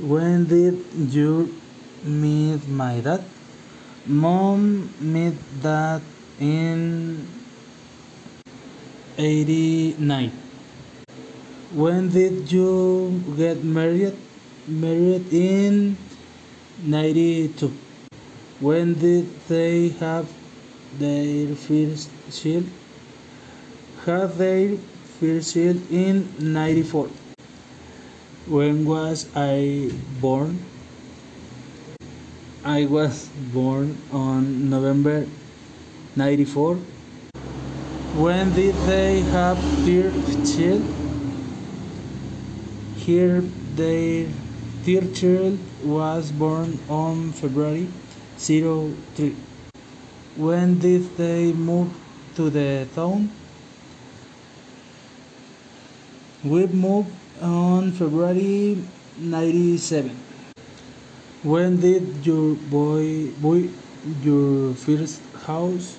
When did you meet my dad? Mom met dad in 89. When did you get married? Married in 92. When did they have their first child? Had their first child in 94. When was I born? I was born on November 94. When did they have their child? Here their child was born on February 03. When did they move to the town? We moved on February 97. When did you buy, buy your first house?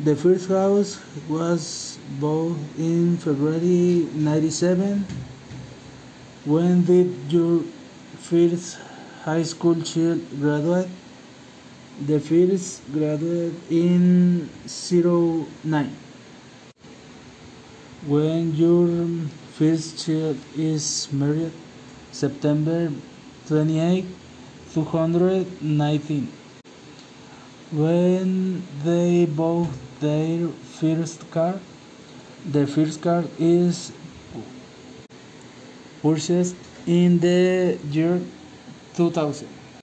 The first house was bought in February 97. When did your first high school child graduate? The first graduate in 09. When your first child is married? September 28, 219. When they bought their first car? The first car is purchased in the year 2000.